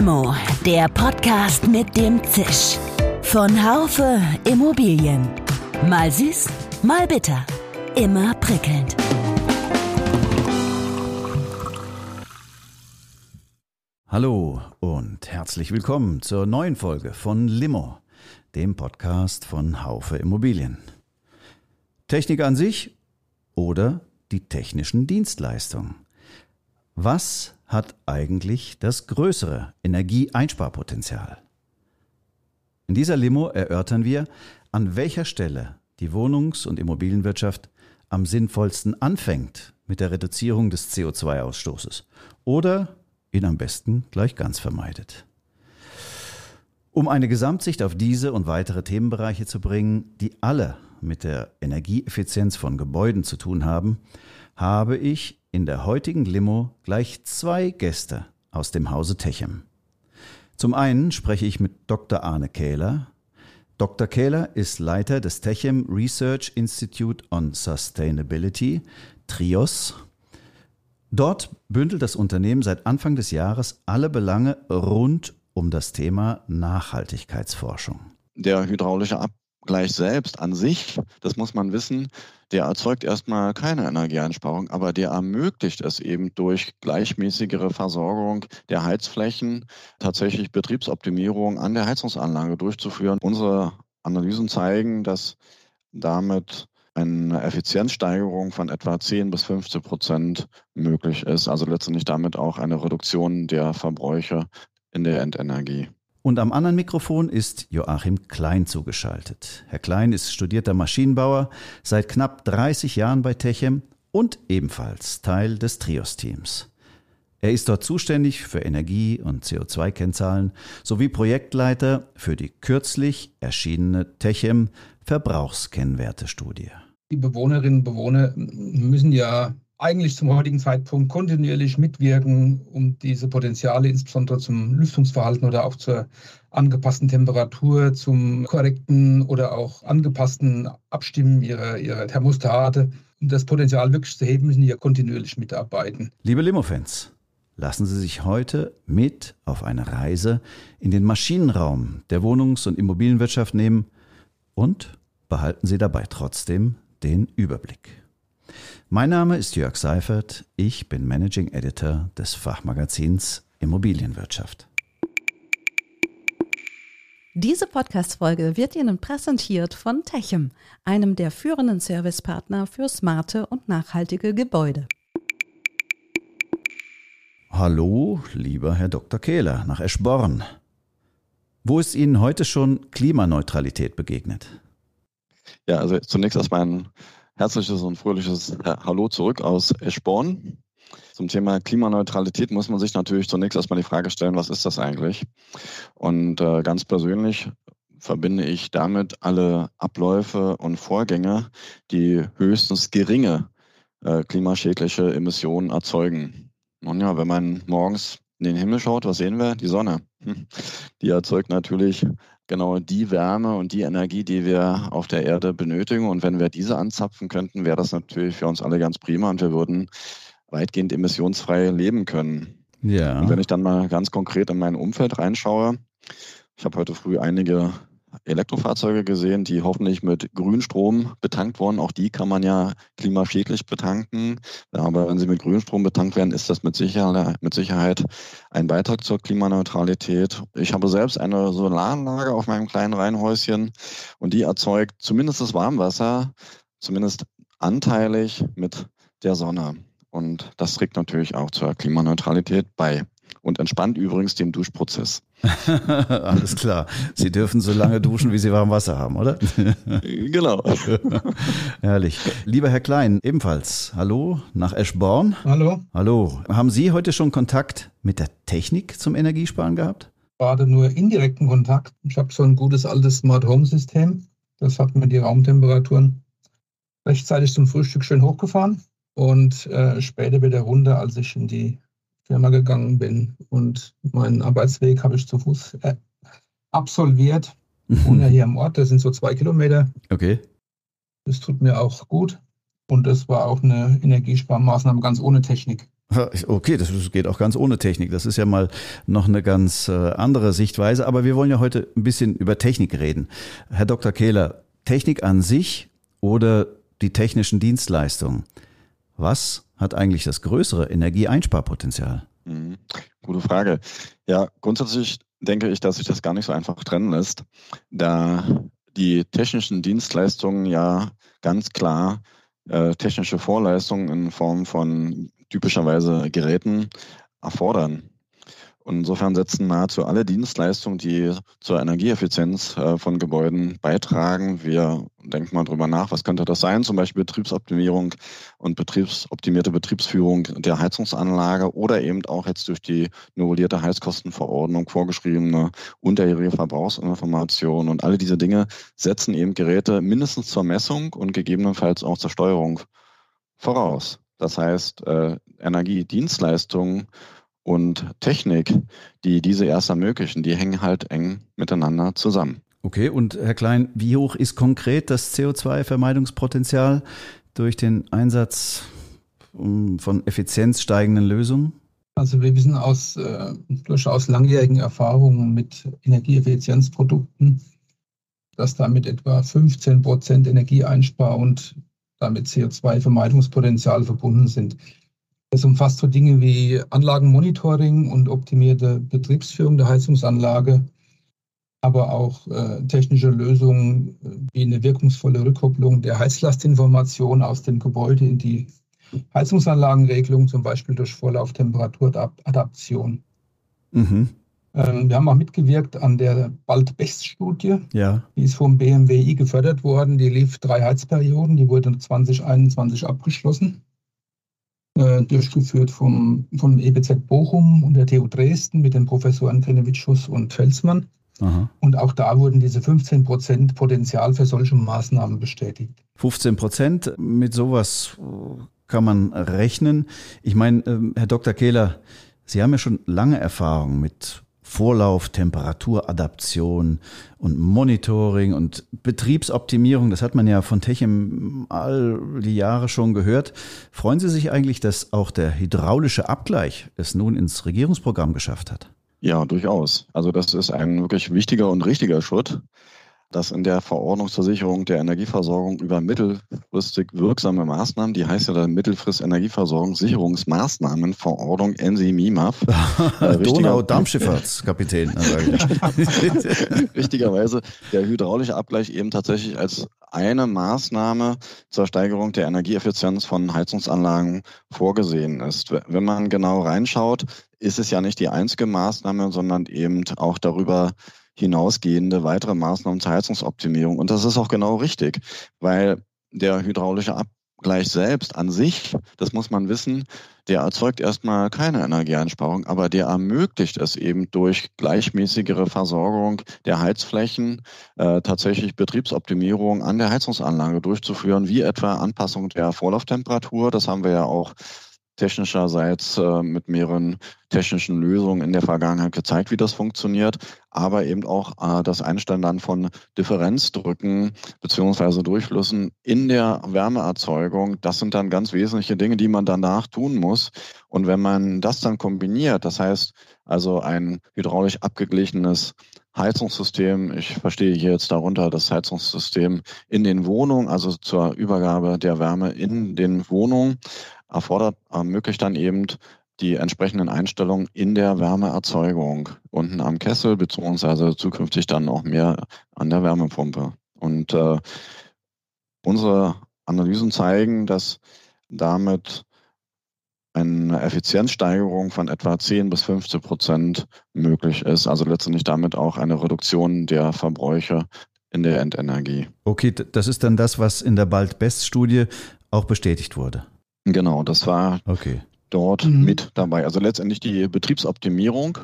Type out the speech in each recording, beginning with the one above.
Limo, der Podcast mit dem Zisch. Von Haufe Immobilien. Mal süß, mal bitter. Immer prickelnd. Hallo und herzlich willkommen zur neuen Folge von Limo, dem Podcast von Haufe Immobilien. Technik an sich oder die technischen Dienstleistungen. Was hat eigentlich das größere Energieeinsparpotenzial? In dieser Limo erörtern wir, an welcher Stelle die Wohnungs- und Immobilienwirtschaft am sinnvollsten anfängt mit der Reduzierung des CO2-Ausstoßes oder ihn am besten gleich ganz vermeidet. Um eine Gesamtsicht auf diese und weitere Themenbereiche zu bringen, die alle mit der Energieeffizienz von Gebäuden zu tun haben, habe ich in der heutigen Limo gleich zwei Gäste aus dem Hause Techem. Zum einen spreche ich mit Dr. Arne Kähler. Dr. Kähler ist Leiter des Techem Research Institute on Sustainability, TRIOS. Dort bündelt das Unternehmen seit Anfang des Jahres alle Belange rund um das Thema Nachhaltigkeitsforschung. Der hydraulische Abgleich selbst an sich, das muss man wissen, der erzeugt erstmal keine Energieeinsparung, aber der ermöglicht es eben durch gleichmäßigere Versorgung der Heizflächen tatsächlich Betriebsoptimierung an der Heizungsanlage durchzuführen. Unsere Analysen zeigen, dass damit eine Effizienzsteigerung von etwa 10 bis 15 Prozent möglich ist. Also letztendlich damit auch eine Reduktion der Verbräuche in der Endenergie. Und am anderen Mikrofon ist Joachim Klein zugeschaltet. Herr Klein ist studierter Maschinenbauer, seit knapp 30 Jahren bei Techem und ebenfalls Teil des Trios-Teams. Er ist dort zuständig für Energie- und CO2-Kennzahlen sowie Projektleiter für die kürzlich erschienene Techem Verbrauchskennwertestudie. Die Bewohnerinnen und Bewohner müssen ja eigentlich zum heutigen Zeitpunkt kontinuierlich mitwirken, um diese Potenziale insbesondere zum Lüftungsverhalten oder auch zur angepassten Temperatur, zum korrekten oder auch angepassten Abstimmen ihrer, ihrer Thermostate. Um das Potenzial wirklich zu heben, müssen die kontinuierlich mitarbeiten. Liebe Limo-Fans, lassen Sie sich heute mit auf eine Reise in den Maschinenraum der Wohnungs- und Immobilienwirtschaft nehmen und behalten Sie dabei trotzdem den Überblick. Mein Name ist Jörg Seifert, ich bin Managing Editor des Fachmagazins Immobilienwirtschaft. Diese Podcast-Folge wird Ihnen präsentiert von Techem, einem der führenden Servicepartner für smarte und nachhaltige Gebäude. Hallo, lieber Herr Dr. Kehler nach Eschborn. Wo ist Ihnen heute schon Klimaneutralität begegnet? Ja, also zunächst erstmal ein herzliches und fröhliches Hallo zurück aus Eschborn. Zum Thema Klimaneutralität muss man sich natürlich zunächst erstmal die Frage stellen, was ist das eigentlich? Und äh, ganz persönlich verbinde ich damit alle Abläufe und Vorgänge, die höchstens geringe äh, klimaschädliche Emissionen erzeugen. Nun ja, wenn man morgens in den Himmel schaut, was sehen wir? Die Sonne. Die erzeugt natürlich genau die Wärme und die Energie, die wir auf der Erde benötigen. Und wenn wir diese anzapfen könnten, wäre das natürlich für uns alle ganz prima und wir würden weitgehend emissionsfrei leben können. Ja. Und wenn ich dann mal ganz konkret in mein Umfeld reinschaue, ich habe heute früh einige Elektrofahrzeuge gesehen, die hoffentlich mit Grünstrom betankt wurden. Auch die kann man ja klimaschädlich betanken. Aber wenn sie mit Grünstrom betankt werden, ist das mit Sicherheit, mit Sicherheit ein Beitrag zur Klimaneutralität. Ich habe selbst eine Solaranlage auf meinem kleinen Reihenhäuschen und die erzeugt zumindest das Warmwasser, zumindest anteilig mit der Sonne. Und das trägt natürlich auch zur Klimaneutralität bei und entspannt übrigens den Duschprozess. Alles klar. Sie dürfen so lange duschen, wie Sie warm Wasser haben, oder? genau. Herrlich. Lieber Herr Klein, ebenfalls. Hallo nach Eschborn. Hallo. Hallo. Haben Sie heute schon Kontakt mit der Technik zum Energiesparen gehabt? Gerade nur indirekten Kontakt. Ich habe so ein gutes altes Smart Home System. Das hat mir die Raumtemperaturen rechtzeitig zum Frühstück schön hochgefahren und äh, später wieder runter, als ich in die Firma gegangen bin. Und meinen Arbeitsweg habe ich zu Fuß äh, absolviert. Ich wohne ja hier am Ort, das sind so zwei Kilometer. Okay. Das tut mir auch gut. Und das war auch eine Energiesparmaßnahme ganz ohne Technik. Okay, das geht auch ganz ohne Technik. Das ist ja mal noch eine ganz äh, andere Sichtweise. Aber wir wollen ja heute ein bisschen über Technik reden. Herr Dr. Kehler, Technik an sich oder die technischen Dienstleistungen? Was hat eigentlich das größere Energieeinsparpotenzial? Mhm. Gute Frage. Ja, grundsätzlich denke ich, dass sich das gar nicht so einfach trennen lässt, da die technischen Dienstleistungen ja ganz klar äh, technische Vorleistungen in Form von typischerweise Geräten erfordern. Und insofern setzen nahezu alle Dienstleistungen, die zur Energieeffizienz äh, von Gebäuden beitragen. Wir denken mal drüber nach, was könnte das sein? Zum Beispiel Betriebsoptimierung und betriebsoptimierte Betriebsführung der Heizungsanlage oder eben auch jetzt durch die novellierte Heizkostenverordnung vorgeschriebene unterjährige Verbrauchsinformation. Und alle diese Dinge setzen eben Geräte mindestens zur Messung und gegebenenfalls auch zur Steuerung voraus. Das heißt, äh, Energiedienstleistungen und Technik, die diese erst ermöglichen, die hängen halt eng miteinander zusammen. Okay, und Herr Klein, wie hoch ist konkret das CO2-Vermeidungspotenzial durch den Einsatz von effizienzsteigenden Lösungen? Also wir wissen aus äh, durchaus langjährigen Erfahrungen mit Energieeffizienzprodukten, dass damit etwa 15 Prozent Energieeinspar und damit CO2-Vermeidungspotenzial verbunden sind. Es umfasst so Dinge wie Anlagenmonitoring und optimierte Betriebsführung der Heizungsanlage, aber auch äh, technische Lösungen äh, wie eine wirkungsvolle Rückkopplung der Heizlastinformation aus dem Gebäude in die Heizungsanlagenregelung, zum Beispiel durch Vorlauftemperatur-Adaption. Mhm. Ähm, wir haben auch mitgewirkt an der Bald-Best-Studie. Ja. Die ist vom BMWI gefördert worden. Die lief drei Heizperioden. Die wurde 2021 abgeschlossen. Äh, durchgeführt vom, vom EBZ Bochum und der TU Dresden mit den Professoren Krenewitschus und Felsmann. Aha. Und auch da wurden diese 15 Prozent Potenzial für solche Maßnahmen bestätigt. 15 Prozent, mit sowas kann man rechnen. Ich meine, ähm, Herr Dr. Kehler, Sie haben ja schon lange Erfahrung mit Vorlauf, Temperaturadaption und Monitoring und Betriebsoptimierung. Das hat man ja von Techem all die Jahre schon gehört. Freuen Sie sich eigentlich, dass auch der hydraulische Abgleich es nun ins Regierungsprogramm geschafft hat? Ja, durchaus. Also das ist ein wirklich wichtiger und richtiger Schritt dass in der Verordnung zur Sicherung der Energieversorgung über mittelfristig wirksame Maßnahmen, die heißt ja dann Mittelfrist Energieversorgungssicherungsmaßnahmenverordnung NSI-MIMAF. Äh, Donau-Dampfschifffahrtskapitän. Richtigerweise der hydraulische Abgleich eben tatsächlich als eine Maßnahme zur Steigerung der Energieeffizienz von Heizungsanlagen vorgesehen ist. Wenn man genau reinschaut, ist es ja nicht die einzige Maßnahme, sondern eben auch darüber hinausgehende weitere Maßnahmen zur Heizungsoptimierung. Und das ist auch genau richtig, weil der hydraulische Abgleich selbst an sich, das muss man wissen, der erzeugt erstmal keine Energieeinsparung, aber der ermöglicht es eben durch gleichmäßigere Versorgung der Heizflächen äh, tatsächlich Betriebsoptimierung an der Heizungsanlage durchzuführen, wie etwa Anpassung der Vorlauftemperatur. Das haben wir ja auch technischerseits äh, mit mehreren technischen Lösungen in der Vergangenheit gezeigt, wie das funktioniert, aber eben auch äh, das Einstellen dann von Differenzdrücken beziehungsweise Durchflüssen in der Wärmeerzeugung. Das sind dann ganz wesentliche Dinge, die man danach tun muss. Und wenn man das dann kombiniert, das heißt also ein hydraulisch abgeglichenes Heizungssystem. Ich verstehe hier jetzt darunter das Heizungssystem in den Wohnungen, also zur Übergabe der Wärme in den Wohnungen erfordert, ermöglicht dann eben die entsprechenden Einstellungen in der Wärmeerzeugung unten am Kessel, beziehungsweise zukünftig dann auch mehr an der Wärmepumpe. Und äh, unsere Analysen zeigen, dass damit eine Effizienzsteigerung von etwa 10 bis 15 Prozent möglich ist. Also letztendlich damit auch eine Reduktion der Verbräuche in der Endenergie. Okay, das ist dann das, was in der Bald-Best-Studie auch bestätigt wurde. Genau, das war okay. dort mhm. mit dabei. Also letztendlich die Betriebsoptimierung,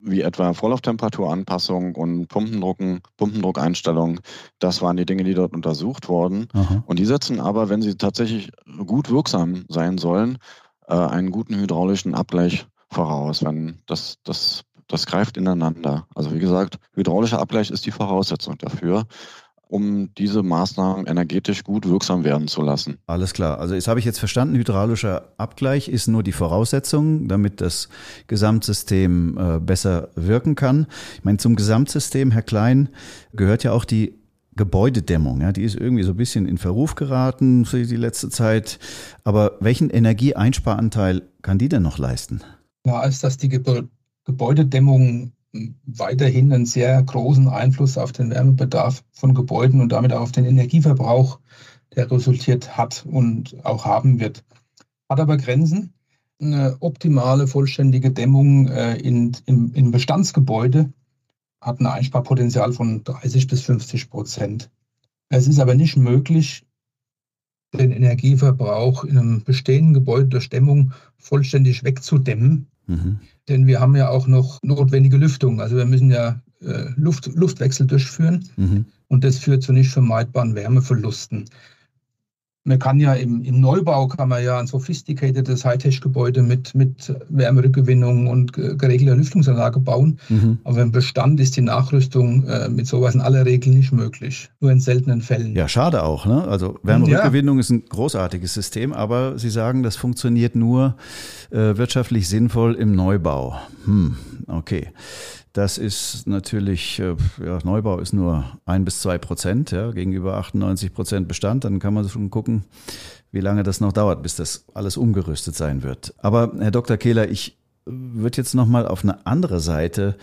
wie etwa Vorlauftemperaturanpassung und Pumpendrucken, Pumpendruckeinstellung, das waren die Dinge, die dort untersucht wurden. Aha. Und die setzen aber, wenn sie tatsächlich gut wirksam sein sollen, äh, einen guten hydraulischen Abgleich voraus. Wenn das, das, das greift ineinander. Also wie gesagt, hydraulischer Abgleich ist die Voraussetzung dafür. Um diese Maßnahmen energetisch gut wirksam werden zu lassen. Alles klar. Also jetzt habe ich jetzt verstanden, hydraulischer Abgleich ist nur die Voraussetzung, damit das Gesamtsystem äh, besser wirken kann. Ich meine, zum Gesamtsystem, Herr Klein, gehört ja auch die Gebäudedämmung. Ja, die ist irgendwie so ein bisschen in Verruf geraten für die letzte Zeit. Aber welchen Energieeinsparanteil kann die denn noch leisten? Klar ist, dass die Gebäudedämmung weiterhin einen sehr großen Einfluss auf den Wärmebedarf von Gebäuden und damit auch auf den Energieverbrauch, der resultiert hat und auch haben wird. Hat aber Grenzen. Eine optimale, vollständige Dämmung äh, in, in Bestandsgebäude hat ein Einsparpotenzial von 30 bis 50 Prozent. Es ist aber nicht möglich, den Energieverbrauch in einem bestehenden Gebäude durch Dämmung vollständig wegzudämmen. Mhm. Denn wir haben ja auch noch notwendige Lüftung. Also wir müssen ja äh, Luft, Luftwechsel durchführen mhm. und das führt zu nicht vermeidbaren Wärmeverlusten. Man kann ja im, im Neubau kann man ja ein sophisticatedes Hightech-Gebäude mit, mit Wärmerückgewinnung und geregelter Lüftungsanlage bauen. Mhm. Aber im Bestand ist die Nachrüstung äh, mit sowas in aller Regel nicht möglich. Nur in seltenen Fällen. Ja, schade auch. Ne? Also Wärmerückgewinnung ja. ist ein großartiges System, aber Sie sagen, das funktioniert nur äh, wirtschaftlich sinnvoll im Neubau. Hm, okay. Das ist natürlich, äh, ja, Neubau ist nur ein bis zwei Prozent ja, gegenüber 98 Prozent Bestand. Dann kann man schon gucken, wie lange das noch dauert, bis das alles umgerüstet sein wird. Aber Herr Dr. Kehler, ich würde jetzt noch mal auf eine andere Seite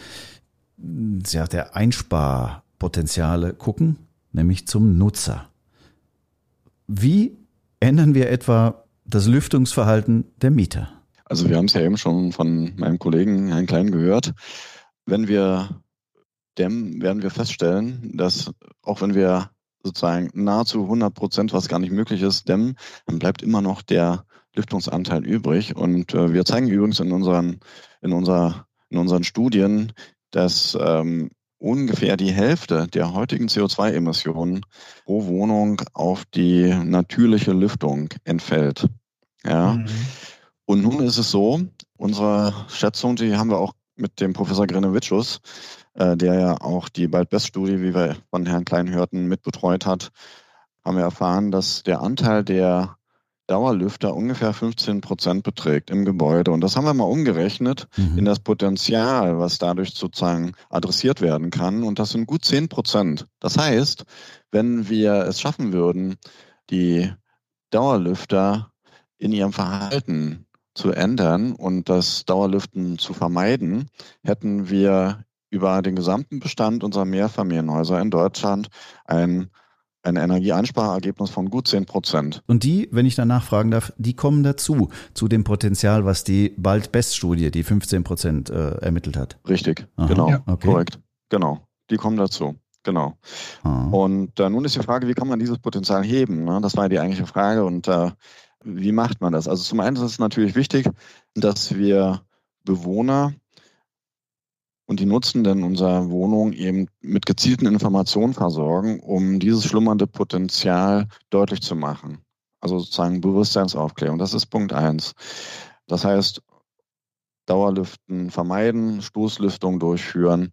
ja, der Einsparpotenziale gucken, nämlich zum Nutzer. Wie ändern wir etwa das Lüftungsverhalten der Mieter? Also wir haben es ja eben schon von meinem Kollegen Herrn Klein gehört wenn wir dämmen, werden wir feststellen, dass auch wenn wir sozusagen nahezu 100 Prozent, was gar nicht möglich ist, dämmen, dann bleibt immer noch der Lüftungsanteil übrig. Und äh, wir zeigen übrigens in unseren, in unserer, in unseren Studien, dass ähm, ungefähr die Hälfte der heutigen CO2-Emissionen pro Wohnung auf die natürliche Lüftung entfällt. Ja. Mhm. Und nun ist es so, unsere Schätzung, die haben wir auch mit dem Professor Grenewitschus, äh, der ja auch die Bald-Best-Studie, wie wir von Herrn Klein hörten, mitbetreut hat, haben wir erfahren, dass der Anteil der Dauerlüfter ungefähr 15 Prozent beträgt im Gebäude. Und das haben wir mal umgerechnet mhm. in das Potenzial, was dadurch sozusagen adressiert werden kann. Und das sind gut 10 Prozent. Das heißt, wenn wir es schaffen würden, die Dauerlüfter in ihrem Verhalten zu ändern und das Dauerlüften zu vermeiden, hätten wir über den gesamten Bestand unserer Mehrfamilienhäuser in Deutschland ein ein Energieeinsparergebnis von gut 10 Prozent. Und die, wenn ich danach fragen darf, die kommen dazu, zu dem Potenzial, was die Bald-Best-Studie, die 15 Prozent äh, ermittelt hat. Richtig, Aha, genau, ja. okay. korrekt. Genau, die kommen dazu. Genau. Ah. Und äh, nun ist die Frage, wie kann man dieses Potenzial heben? Ne? Das war ja die eigentliche Frage. Und äh, wie macht man das? Also zum einen ist es natürlich wichtig, dass wir Bewohner und die Nutzenden unserer Wohnung eben mit gezielten Informationen versorgen, um dieses schlummernde Potenzial deutlich zu machen. Also sozusagen Bewusstseinsaufklärung. Das ist Punkt eins. Das heißt, Dauerlüften vermeiden, Stoßlüftung durchführen.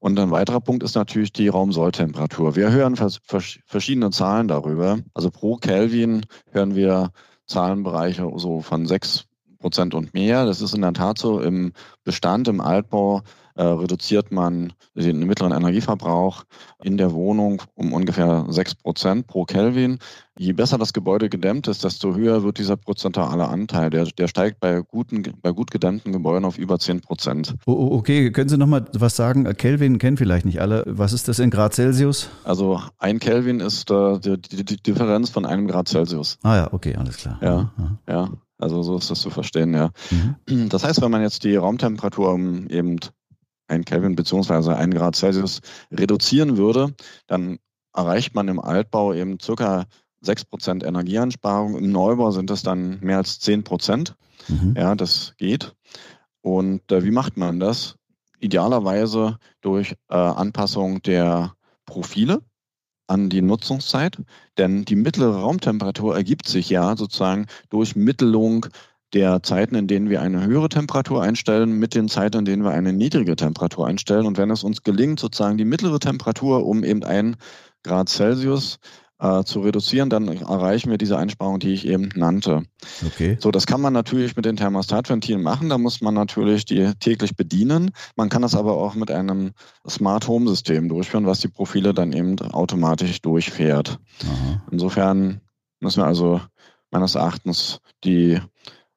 Und ein weiterer Punkt ist natürlich die Raumsolltemperatur. Wir hören verschiedene Zahlen darüber. Also pro Kelvin hören wir Zahlenbereiche so von sechs Prozent und mehr. Das ist in der Tat so. Im Bestand, im Altbau äh, reduziert man den mittleren Energieverbrauch in der Wohnung um ungefähr sechs Prozent pro Kelvin. Je besser das Gebäude gedämmt ist, desto höher wird dieser prozentuale Anteil. Der, der steigt bei, guten, bei gut gedämmten Gebäuden auf über zehn Prozent. Oh, okay, können Sie noch mal was sagen? Kelvin kennen vielleicht nicht alle. Was ist das in Grad Celsius? Also ein Kelvin ist äh, die, die, die, Differenz von einem Grad Celsius. Ah ja, okay, alles klar. Ja, ja. ja. Also so ist das zu verstehen, ja. Mhm. Das heißt, wenn man jetzt die Raumtemperatur um eben ein Kelvin beziehungsweise ein Grad Celsius reduzieren würde, dann erreicht man im Altbau eben circa 6% Energieeinsparung. Im Neubau sind es dann mehr als 10%. Mhm. Ja, das geht. Und äh, wie macht man das? Idealerweise durch äh, Anpassung der Profile an die Nutzungszeit, denn die mittlere Raumtemperatur ergibt sich ja sozusagen durch Mittelung der Zeiten, in denen wir eine höhere Temperatur einstellen, mit den Zeiten, in denen wir eine niedrige Temperatur einstellen. Und wenn es uns gelingt, sozusagen die mittlere Temperatur um eben ein Grad Celsius äh, zu reduzieren, dann erreichen wir diese Einsparung, die ich eben nannte. Okay. So, das kann man natürlich mit den Thermostatventilen machen. Da muss man natürlich die täglich bedienen. Man kann das aber auch mit einem Smart Home System durchführen, was die Profile dann eben automatisch durchfährt. Aha. Insofern müssen wir also meines Erachtens die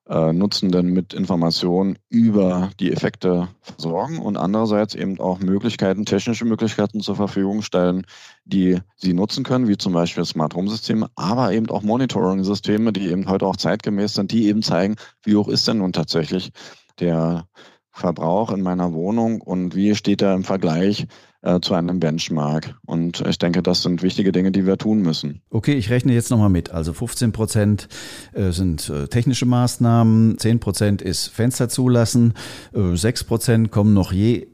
äh, Nutzenden mit Informationen über die Effekte versorgen und andererseits eben auch Möglichkeiten, technische Möglichkeiten zur Verfügung stellen, die sie nutzen können, wie zum Beispiel Smart Home Systeme, aber eben auch Monitoring Systeme, die eben heute auch zeitgemäß sind, die eben zeigen, wie hoch ist denn nun tatsächlich der Verbrauch in meiner Wohnung und wie steht er im Vergleich äh, zu einem Benchmark. Und ich denke, das sind wichtige Dinge, die wir tun müssen. Okay, ich rechne jetzt nochmal mit. Also 15 Prozent äh, sind äh, technische Maßnahmen, 10 Prozent ist Fenster zulassen, 6 Prozent kommen noch je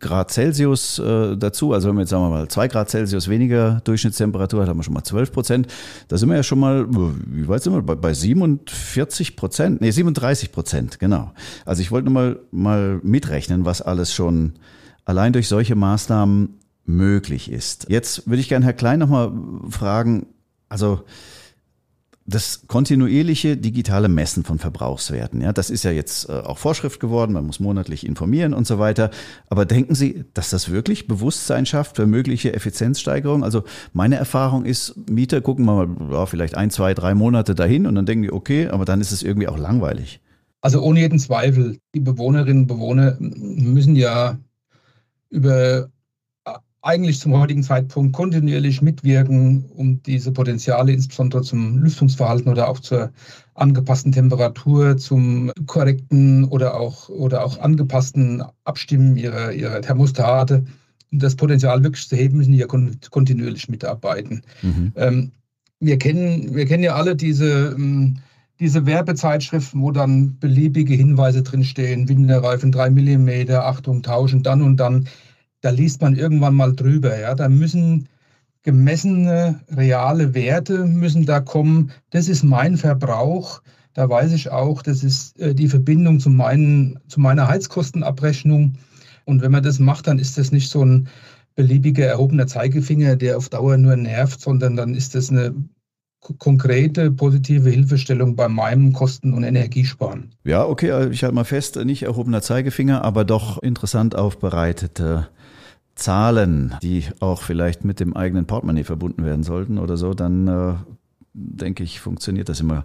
Grad Celsius äh, dazu. Also wenn wir jetzt sagen wir mal zwei Grad Celsius weniger Durchschnittstemperatur hat, haben wir schon mal 12 Prozent. Da sind wir ja schon mal, wie weit sind wir? Bei, bei 47 Prozent? Nee, 37 Prozent, genau. Also ich wollte mal, mal mitrechnen, was alles schon allein durch solche Maßnahmen möglich ist. Jetzt würde ich gerne Herr Klein nochmal fragen, also das kontinuierliche digitale Messen von Verbrauchswerten, ja, das ist ja jetzt äh, auch Vorschrift geworden, man muss monatlich informieren und so weiter. Aber denken Sie, dass das wirklich Bewusstsein schafft für mögliche Effizienzsteigerung? Also meine Erfahrung ist, Mieter gucken mal ja, vielleicht ein, zwei, drei Monate dahin und dann denken die, okay, aber dann ist es irgendwie auch langweilig. Also ohne jeden Zweifel, die Bewohnerinnen und Bewohner müssen ja über äh, eigentlich zum heutigen Zeitpunkt kontinuierlich mitwirken, um diese Potenziale insbesondere zum Lüftungsverhalten oder auch zur angepassten Temperatur, zum korrekten oder auch, oder auch angepassten Abstimmen ihrer, ihrer Thermostate, um das Potenzial wirklich zu heben, müssen die ja kontinuierlich mitarbeiten. Mhm. Ähm, wir, kennen, wir kennen ja alle diese, ähm, diese Werbezeitschriften, wo dann beliebige Hinweise drinstehen, Winterreifen 3 mm, Achtung, tauschen dann und dann da liest man irgendwann mal drüber. Ja? Da müssen gemessene, reale Werte müssen da kommen. Das ist mein Verbrauch. Da weiß ich auch, das ist äh, die Verbindung zu, meinen, zu meiner Heizkostenabrechnung. Und wenn man das macht, dann ist das nicht so ein beliebiger erhobener Zeigefinger, der auf Dauer nur nervt, sondern dann ist das eine konkrete positive Hilfestellung bei meinem Kosten- und Energiesparen. Ja, okay, ich halte mal fest, nicht erhobener Zeigefinger, aber doch interessant aufbereitete Zahlen, die auch vielleicht mit dem eigenen Portemonnaie verbunden werden sollten oder so, dann äh, denke ich, funktioniert das immer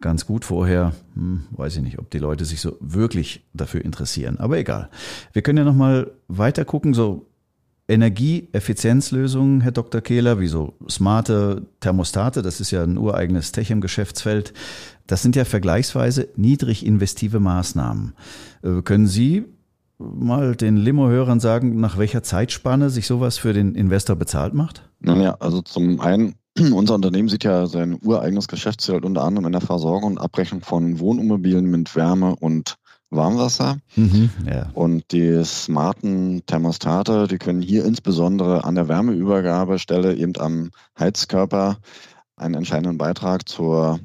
ganz gut. Vorher hm, weiß ich nicht, ob die Leute sich so wirklich dafür interessieren. Aber egal. Wir können ja nochmal weiter gucken, so Energieeffizienzlösungen, Herr Dr. Kehler, wie so smarte Thermostate, das ist ja ein ureigenes Techem-Geschäftsfeld. Das sind ja vergleichsweise niedrig investive Maßnahmen. Äh, können Sie mal den Limo-Hörern sagen, nach welcher Zeitspanne sich sowas für den Investor bezahlt macht? Naja, also zum einen, unser Unternehmen sieht ja sein ureigenes Geschäftsfeld unter anderem in der Versorgung und Abrechnung von Wohnimmobilien mit Wärme und Warmwasser. Mhm, ja. Und die smarten Thermostate, die können hier insbesondere an der Wärmeübergabestelle eben am Heizkörper einen entscheidenden Beitrag zur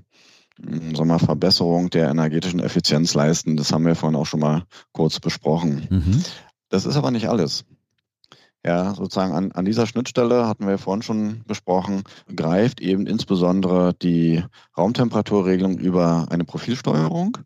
sagen wir, Verbesserung der energetischen Effizienz leisten. Das haben wir vorhin auch schon mal kurz besprochen. Mhm. Das ist aber nicht alles. Ja, sozusagen an, an dieser Schnittstelle hatten wir vorhin schon besprochen, greift eben insbesondere die Raumtemperaturregelung über eine Profilsteuerung.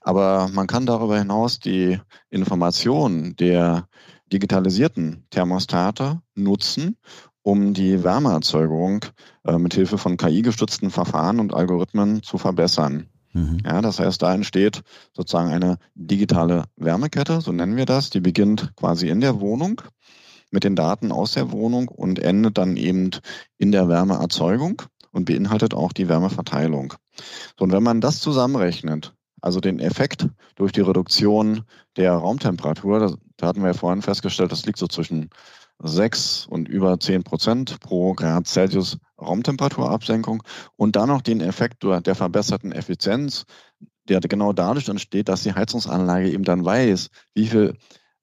Aber man kann darüber hinaus die Informationen der digitalisierten Thermostate nutzen, um die Wärmeerzeugung äh, mit Hilfe von KI-gestützten Verfahren und Algorithmen zu verbessern. Mhm. Ja, das heißt, da entsteht sozusagen eine digitale Wärmekette, so nennen wir das. Die beginnt quasi in der Wohnung mit den Daten aus der Wohnung und endet dann eben in der Wärmeerzeugung und beinhaltet auch die Wärmeverteilung. So, und wenn man das zusammenrechnet, also den Effekt durch die Reduktion der Raumtemperatur, da, da hatten wir ja vorhin festgestellt, das liegt so zwischen 6 und über 10 Prozent pro Grad Celsius Raumtemperaturabsenkung und dann noch den Effekt der verbesserten Effizienz, der genau dadurch entsteht, dass die Heizungsanlage eben dann weiß, wie viel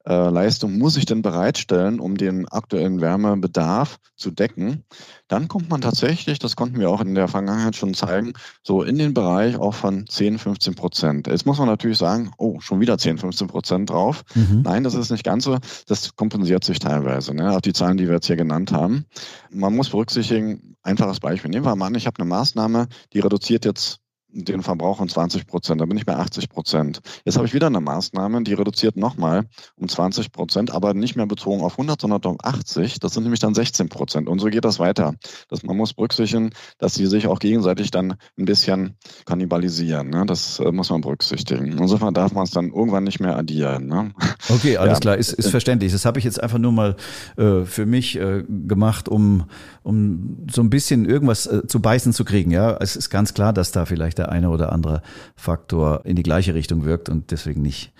äh, Leistung muss ich denn bereitstellen, um den aktuellen Wärmebedarf zu decken, dann kommt man tatsächlich, das konnten wir auch in der Vergangenheit schon zeigen, so in den Bereich auch von 10, 15 Prozent. Jetzt muss man natürlich sagen, oh, schon wieder 10, 15 Prozent drauf. Mhm. Nein, das ist nicht ganz so. Das kompensiert sich teilweise. Ne? Auch die Zahlen, die wir jetzt hier genannt haben. Man muss berücksichtigen, einfaches Beispiel. Nehmen wir mal an, ich habe eine Maßnahme, die reduziert jetzt den Verbrauch um 20 Prozent. Da bin ich bei 80 Prozent. Jetzt habe ich wieder eine Maßnahme, die reduziert nochmal um 20 Prozent, aber nicht mehr bezogen auf 100, sondern auf 80. Das sind nämlich dann 16 Prozent. Und so geht das weiter. Das, man muss berücksichtigen, dass sie sich auch gegenseitig dann ein bisschen kannibalisieren. Ne? Das äh, muss man berücksichtigen. Insofern darf man es dann irgendwann nicht mehr addieren. Ne? Okay, alles ja. klar, ist, ist verständlich. Das habe ich jetzt einfach nur mal äh, für mich äh, gemacht, um, um so ein bisschen irgendwas äh, zu beißen zu kriegen. Ja, es ist ganz klar, dass da vielleicht der eine oder andere Faktor in die gleiche Richtung wirkt und deswegen nicht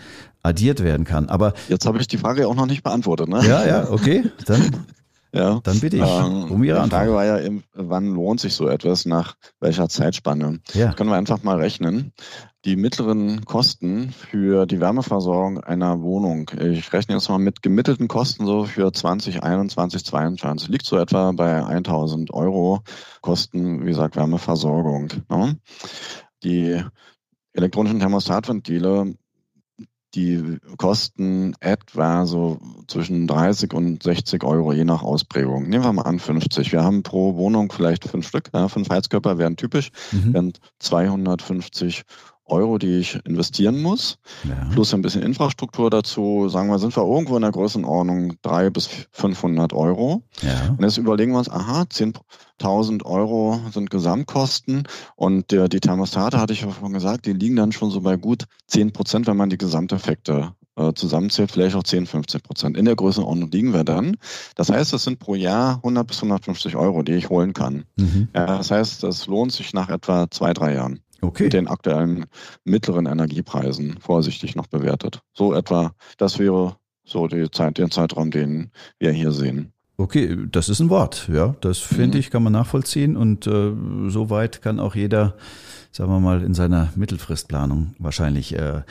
addiert werden kann. Aber jetzt habe ich die Frage auch noch nicht beantwortet. Ne? Ja, ja, okay, dann. Ja. Dann bitte ich ähm, um Ihre Antwort. Die Frage war ja, eben, wann lohnt sich so etwas, nach welcher Zeitspanne? Ja. Das können wir einfach mal rechnen. Die mittleren Kosten für die Wärmeversorgung einer Wohnung, ich rechne jetzt mal mit gemittelten Kosten so für 2021, 2022, liegt so etwa bei 1000 Euro Kosten, wie gesagt, Wärmeversorgung. Ne? Die elektronischen Thermostatventile die kosten etwa so zwischen 30 und 60 Euro, je nach Ausprägung. Nehmen wir mal an 50. Wir haben pro Wohnung vielleicht fünf Stück, ja, fünf Heizkörper wären typisch, mhm. wären 250 Euro, die ich investieren muss, ja. plus ein bisschen Infrastruktur dazu, sagen wir, sind wir irgendwo in der Größenordnung 300 bis 500 Euro. Ja. Und jetzt überlegen wir uns, aha, 10.000 Euro sind Gesamtkosten und der, die Thermostate, hatte ich ja vorhin gesagt, die liegen dann schon so bei gut 10 Prozent, wenn man die Gesamteffekte äh, zusammenzählt, vielleicht auch 10, 15 Prozent. In der Größenordnung liegen wir dann. Das heißt, es sind pro Jahr 100 bis 150 Euro, die ich holen kann. Mhm. Ja, das heißt, das lohnt sich nach etwa zwei, drei Jahren. Okay. Mit den aktuellen mittleren Energiepreisen vorsichtig noch bewertet. So etwa, das wäre so die Zeit, den Zeitraum, den wir hier sehen. Okay, das ist ein Wort, ja. Das finde mhm. ich, kann man nachvollziehen und äh, soweit kann auch jeder, sagen wir mal, in seiner Mittelfristplanung wahrscheinlich äh,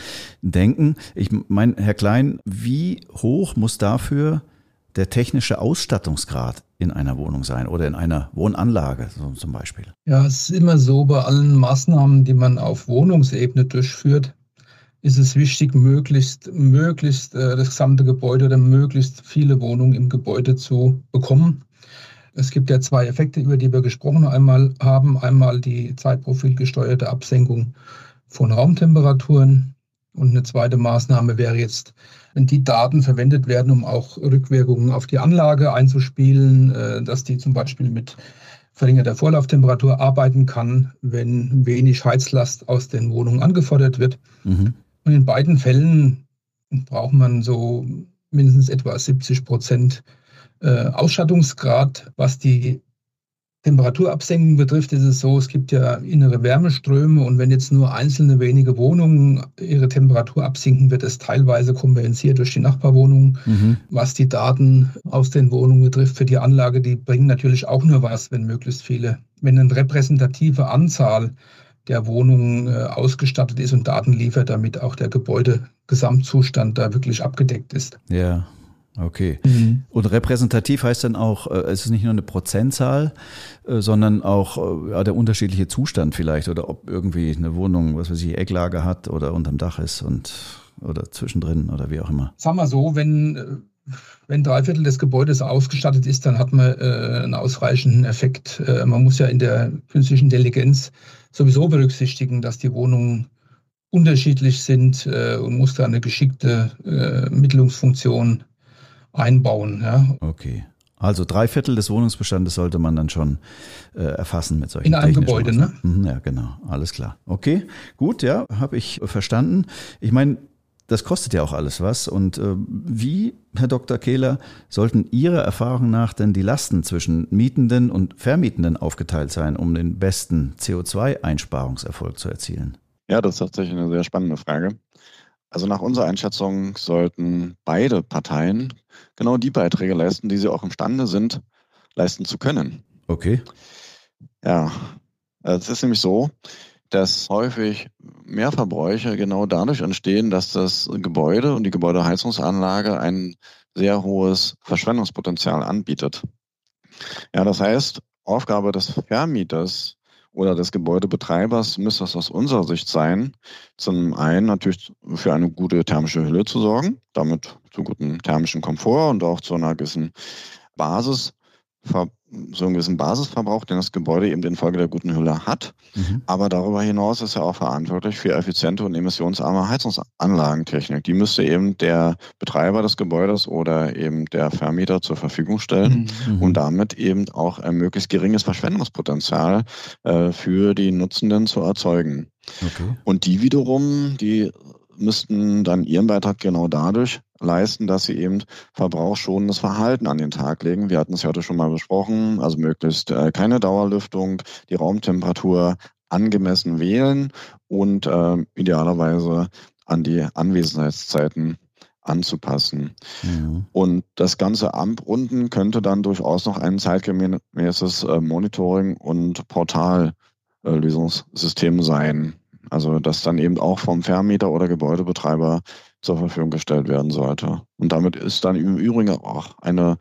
denken. Ich meine, Herr Klein, wie hoch muss dafür der technische Ausstattungsgrad in einer Wohnung sein oder in einer Wohnanlage so zum Beispiel? Ja, es ist immer so, bei allen Maßnahmen, die man auf Wohnungsebene durchführt, ist es wichtig, möglichst, möglichst äh, das gesamte Gebäude oder möglichst viele Wohnungen im Gebäude zu bekommen. Es gibt ja zwei Effekte, über die wir gesprochen einmal haben. Einmal die zeitprofilgesteuerte Absenkung von Raumtemperaturen und eine zweite Maßnahme wäre jetzt, die Daten verwendet werden, um auch Rückwirkungen auf die Anlage einzuspielen, äh, dass die zum Beispiel mit verringerter Vorlauftemperatur arbeiten kann, wenn wenig Heizlast aus den Wohnungen angefordert wird. Mhm. Und in beiden Fällen braucht man so mindestens etwa 70 Prozent äh, Ausstattungsgrad, was die Temperaturabsenkung betrifft, ist es so, es gibt ja innere Wärmeströme und wenn jetzt nur einzelne wenige Wohnungen ihre Temperatur absinken, wird es teilweise kompensiert durch die Nachbarwohnungen. Mhm. Was die Daten aus den Wohnungen betrifft für die Anlage, die bringen natürlich auch nur was, wenn möglichst viele, wenn eine repräsentative Anzahl der Wohnungen äh, ausgestattet ist und Daten liefert, damit auch der Gebäudegesamtzustand da wirklich abgedeckt ist. Ja. Okay. Mhm. Und repräsentativ heißt dann auch, äh, es ist nicht nur eine Prozentzahl, äh, sondern auch äh, ja, der unterschiedliche Zustand vielleicht oder ob irgendwie eine Wohnung, was weiß ich, Ecklage hat oder unterm Dach ist und oder zwischendrin oder wie auch immer. Sagen wir so, wenn, wenn drei Viertel des Gebäudes ausgestattet ist, dann hat man äh, einen ausreichenden Effekt. Äh, man muss ja in der künstlichen Intelligenz sowieso berücksichtigen, dass die Wohnungen unterschiedlich sind äh, und muss da eine geschickte Ermittlungsfunktion einbauen. Ja. Okay. Also drei Viertel des Wohnungsbestandes sollte man dann schon äh, erfassen mit solchen In einem Gebäude, ne? Mhm, ja, genau. Alles klar. Okay, gut, ja, habe ich verstanden. Ich meine, das kostet ja auch alles was. Und äh, wie, Herr Dr. Kehler, sollten Ihrer Erfahrung nach denn die Lasten zwischen Mietenden und Vermietenden aufgeteilt sein, um den besten CO2-Einsparungserfolg zu erzielen? Ja, das ist tatsächlich eine sehr spannende Frage. Also nach unserer Einschätzung sollten beide Parteien genau die Beiträge leisten, die sie auch imstande sind, leisten zu können. Okay. Ja, es ist nämlich so, dass häufig Mehrverbräuche genau dadurch entstehen, dass das Gebäude und die Gebäudeheizungsanlage ein sehr hohes Verschwendungspotenzial anbietet. Ja, das heißt, Aufgabe des Vermieters oder des Gebäudebetreibers müsste es aus unserer Sicht sein, zum einen natürlich für eine gute thermische Hülle zu sorgen, damit zu gutem thermischen Komfort und auch zu einer gewissen Basis so einen gewissen Basisverbrauch, den das Gebäude eben infolge der guten Hülle hat. Mhm. Aber darüber hinaus ist er auch verantwortlich für effiziente und emissionsarme Heizungsanlagentechnik. Die müsste eben der Betreiber des Gebäudes oder eben der Vermieter zur Verfügung stellen mhm. und damit eben auch ein möglichst geringes Verschwendungspotenzial äh, für die Nutzenden zu erzeugen. Okay. Und die wiederum, die müssten dann ihren Beitrag genau dadurch leisten, dass sie eben verbrauchsschonendes Verhalten an den Tag legen. Wir hatten es heute schon mal besprochen, also möglichst äh, keine Dauerlüftung, die Raumtemperatur angemessen wählen und äh, idealerweise an die Anwesenheitszeiten anzupassen. Mhm. Und das Ganze abrunden könnte dann durchaus noch ein zeitgemäßes äh, Monitoring- und Portallösungssystem sein. Also das dann eben auch vom Vermieter oder Gebäudebetreiber zur Verfügung gestellt werden sollte. Und damit ist dann im Übrigen auch eine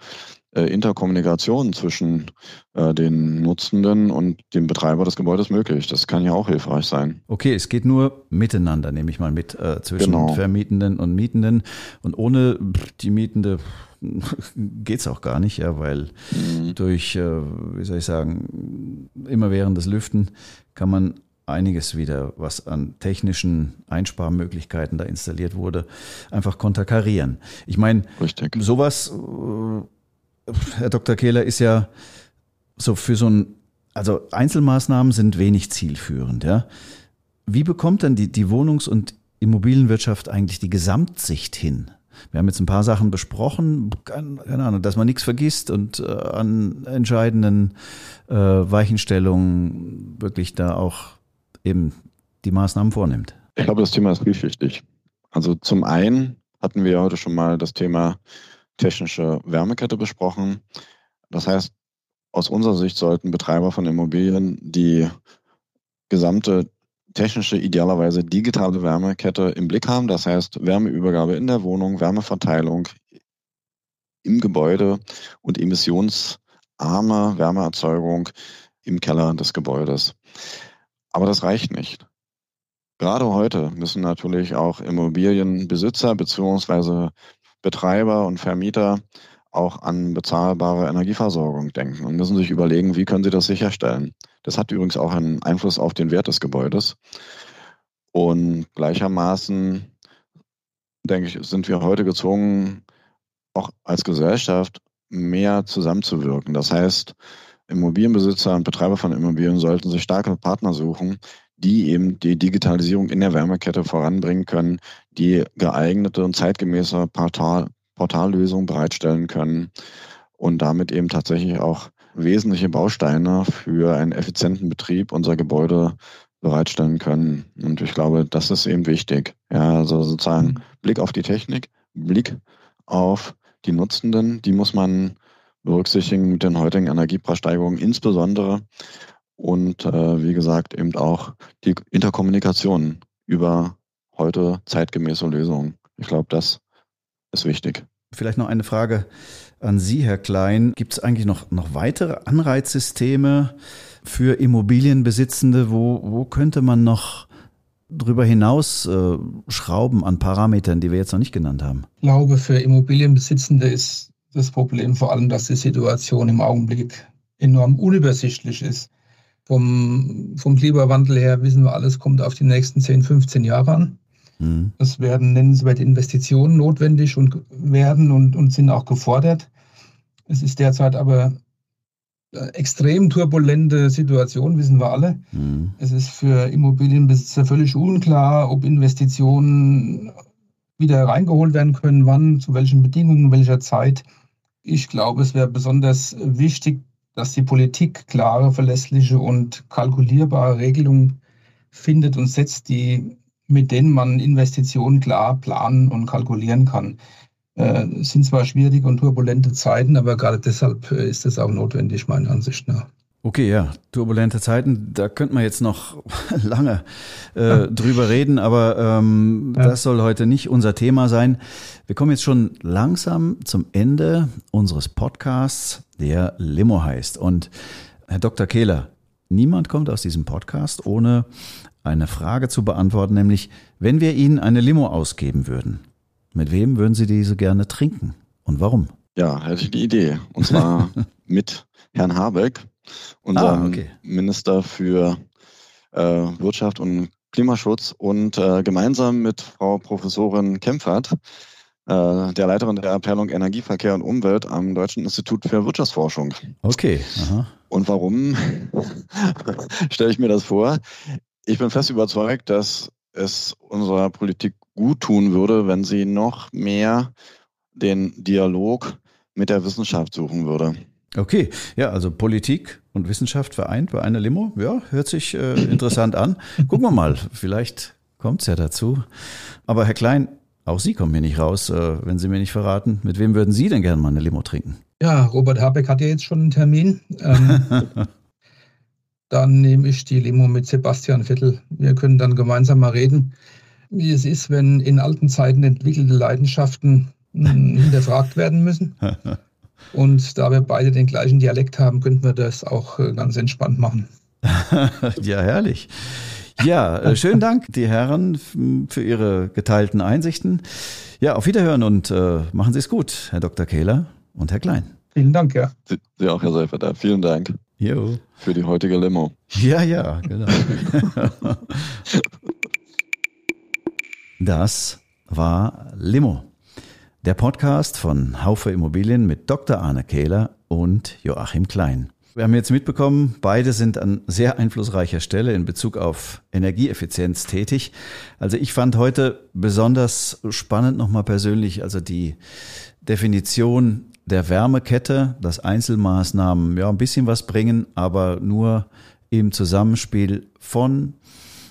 äh, Interkommunikation zwischen äh, den Nutzenden und dem Betreiber des Gebäudes möglich. Das kann ja auch hilfreich sein. Okay, es geht nur miteinander, nehme ich mal mit, äh, zwischen genau. Vermietenden und Mietenden. Und ohne die Mietende geht es auch gar nicht, ja, weil mhm. durch, äh, wie soll ich sagen, immerwährendes Lüften kann man einiges wieder, was an technischen Einsparmöglichkeiten da installiert wurde, einfach konterkarieren. Ich meine, sowas, äh, Herr Dr. Kehler, ist ja so für so ein, also Einzelmaßnahmen sind wenig zielführend, ja. Wie bekommt denn die, die Wohnungs- und Immobilienwirtschaft eigentlich die Gesamtsicht hin? Wir haben jetzt ein paar Sachen besprochen, keine Ahnung, dass man nichts vergisst und äh, an entscheidenden äh, Weichenstellungen wirklich da auch eben die Maßnahmen vornimmt? Ich glaube, das Thema ist vielschichtig. Also zum einen hatten wir heute schon mal das Thema technische Wärmekette besprochen. Das heißt, aus unserer Sicht sollten Betreiber von Immobilien die gesamte technische, idealerweise digitale Wärmekette im Blick haben. Das heißt, Wärmeübergabe in der Wohnung, Wärmeverteilung im Gebäude und emissionsarme Wärmeerzeugung im Keller des Gebäudes. Aber das reicht nicht. Gerade heute müssen natürlich auch Immobilienbesitzer beziehungsweise Betreiber und Vermieter auch an bezahlbare Energieversorgung denken und müssen sich überlegen, wie können sie das sicherstellen. Das hat übrigens auch einen Einfluss auf den Wert des Gebäudes. Und gleichermaßen, denke ich, sind wir heute gezwungen, auch als Gesellschaft mehr zusammenzuwirken. Das heißt, Immobilienbesitzer und Betreiber von Immobilien sollten sich starke Partner suchen, die eben die Digitalisierung in der Wärmekette voranbringen können, die geeignete und zeitgemäße Portal, Portallösungen bereitstellen können und damit eben tatsächlich auch wesentliche Bausteine für einen effizienten Betrieb unserer Gebäude bereitstellen können. Und ich glaube, das ist eben wichtig. Ja, also sozusagen mhm. Blick auf die Technik, Blick auf die Nutzenden, die muss man berücksichtigen mit den heutigen Energiepreissteigerungen insbesondere und äh, wie gesagt eben auch die Interkommunikation über heute zeitgemäße Lösungen. Ich glaube, das ist wichtig. Vielleicht noch eine Frage an Sie, Herr Klein. Gibt es eigentlich noch, noch weitere Anreizsysteme für Immobilienbesitzende? Wo, wo könnte man noch darüber hinaus äh, schrauben an Parametern, die wir jetzt noch nicht genannt haben? Ich glaube, für Immobilienbesitzende ist das Problem vor allem, dass die Situation im Augenblick enorm unübersichtlich ist. Vom, vom Klimawandel her wissen wir alles, kommt auf die nächsten 10, 15 Jahre an. Mhm. Es werden nennenswerte Investitionen notwendig und werden und, und sind auch gefordert. Es ist derzeit aber eine extrem turbulente Situation, wissen wir alle. Mhm. Es ist für Immobilienbesitzer völlig unklar, ob Investitionen wieder reingeholt werden können, wann, zu welchen Bedingungen, welcher Zeit. Ich glaube, es wäre besonders wichtig, dass die Politik klare, verlässliche und kalkulierbare Regelungen findet und setzt, die, mit denen man Investitionen klar planen und kalkulieren kann. Äh, es sind zwar schwierige und turbulente Zeiten, aber gerade deshalb äh, ist es auch notwendig, meiner Ansicht nach. Okay, ja, turbulente Zeiten, da könnte man jetzt noch lange äh, drüber reden, aber ähm, ja. das soll heute nicht unser Thema sein. Wir kommen jetzt schon langsam zum Ende unseres Podcasts, der Limo heißt. Und Herr Dr. Kehler, niemand kommt aus diesem Podcast ohne eine Frage zu beantworten, nämlich, wenn wir Ihnen eine Limo ausgeben würden, mit wem würden Sie diese gerne trinken und warum? Ja, hätte ich die Idee. Und zwar mit Herrn Habeck unserem ah, okay. Minister für äh, Wirtschaft und Klimaschutz und äh, gemeinsam mit Frau Professorin Kempfert, äh, der Leiterin der Abteilung Energieverkehr und Umwelt am Deutschen Institut für Wirtschaftsforschung. Okay. Aha. Und warum stelle ich mir das vor? Ich bin fest überzeugt, dass es unserer Politik gut tun würde, wenn sie noch mehr den Dialog mit der Wissenschaft suchen würde. Okay, ja, also Politik und Wissenschaft vereint bei einer Limo, ja, hört sich äh, interessant an. Gucken wir mal, vielleicht kommt es ja dazu. Aber Herr Klein, auch Sie kommen hier nicht raus, äh, wenn Sie mir nicht verraten. Mit wem würden Sie denn gerne mal eine Limo trinken? Ja, Robert Habeck hat ja jetzt schon einen Termin. Ähm, dann nehme ich die Limo mit Sebastian Vettel. Wir können dann gemeinsam mal reden, wie es ist, wenn in alten Zeiten entwickelte Leidenschaften hm, hinterfragt werden müssen. Und da wir beide den gleichen Dialekt haben, könnten wir das auch äh, ganz entspannt machen. ja, herrlich. Ja, äh, schönen Dank, die Herren, für Ihre geteilten Einsichten. Ja, auf Wiederhören und äh, machen Sie es gut, Herr Dr. Kehler und Herr Klein. Vielen Dank, ja. Sie, Sie auch, Herr Seifert. Vielen Dank. Jo. Für die heutige Limo. Ja, ja, genau. das war Limo. Der Podcast von Haufe Immobilien mit Dr. Arne Kehler und Joachim Klein. Wir haben jetzt mitbekommen, beide sind an sehr einflussreicher Stelle in Bezug auf Energieeffizienz tätig. Also ich fand heute besonders spannend nochmal persönlich, also die Definition der Wärmekette, dass Einzelmaßnahmen ja ein bisschen was bringen, aber nur im Zusammenspiel von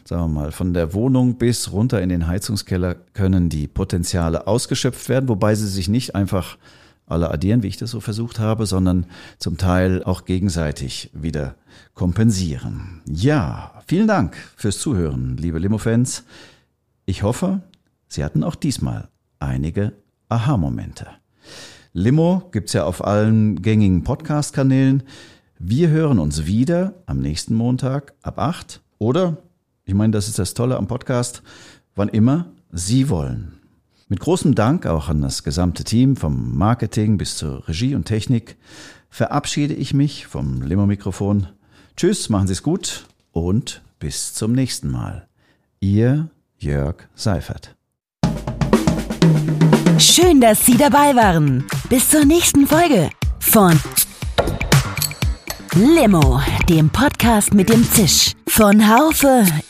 sagen wir mal, von der Wohnung bis runter in den Heizungskeller können die Potenziale ausgeschöpft werden, wobei sie sich nicht einfach alle addieren, wie ich das so versucht habe, sondern zum Teil auch gegenseitig wieder kompensieren. Ja, vielen Dank fürs Zuhören, liebe Limo-Fans. Ich hoffe, Sie hatten auch diesmal einige Aha-Momente. Limo gibt's ja auf allen gängigen Podcast-Kanälen. Wir hören uns wieder am nächsten Montag ab 8 oder ich meine, das ist das Tolle am Podcast, wann immer Sie wollen. Mit großem Dank auch an das gesamte Team, vom Marketing bis zur Regie und Technik, verabschiede ich mich vom Limo-Mikrofon. Tschüss, machen Sie es gut und bis zum nächsten Mal. Ihr Jörg Seifert. Schön, dass Sie dabei waren. Bis zur nächsten Folge von Limo, dem Podcast mit dem Zisch von Haufe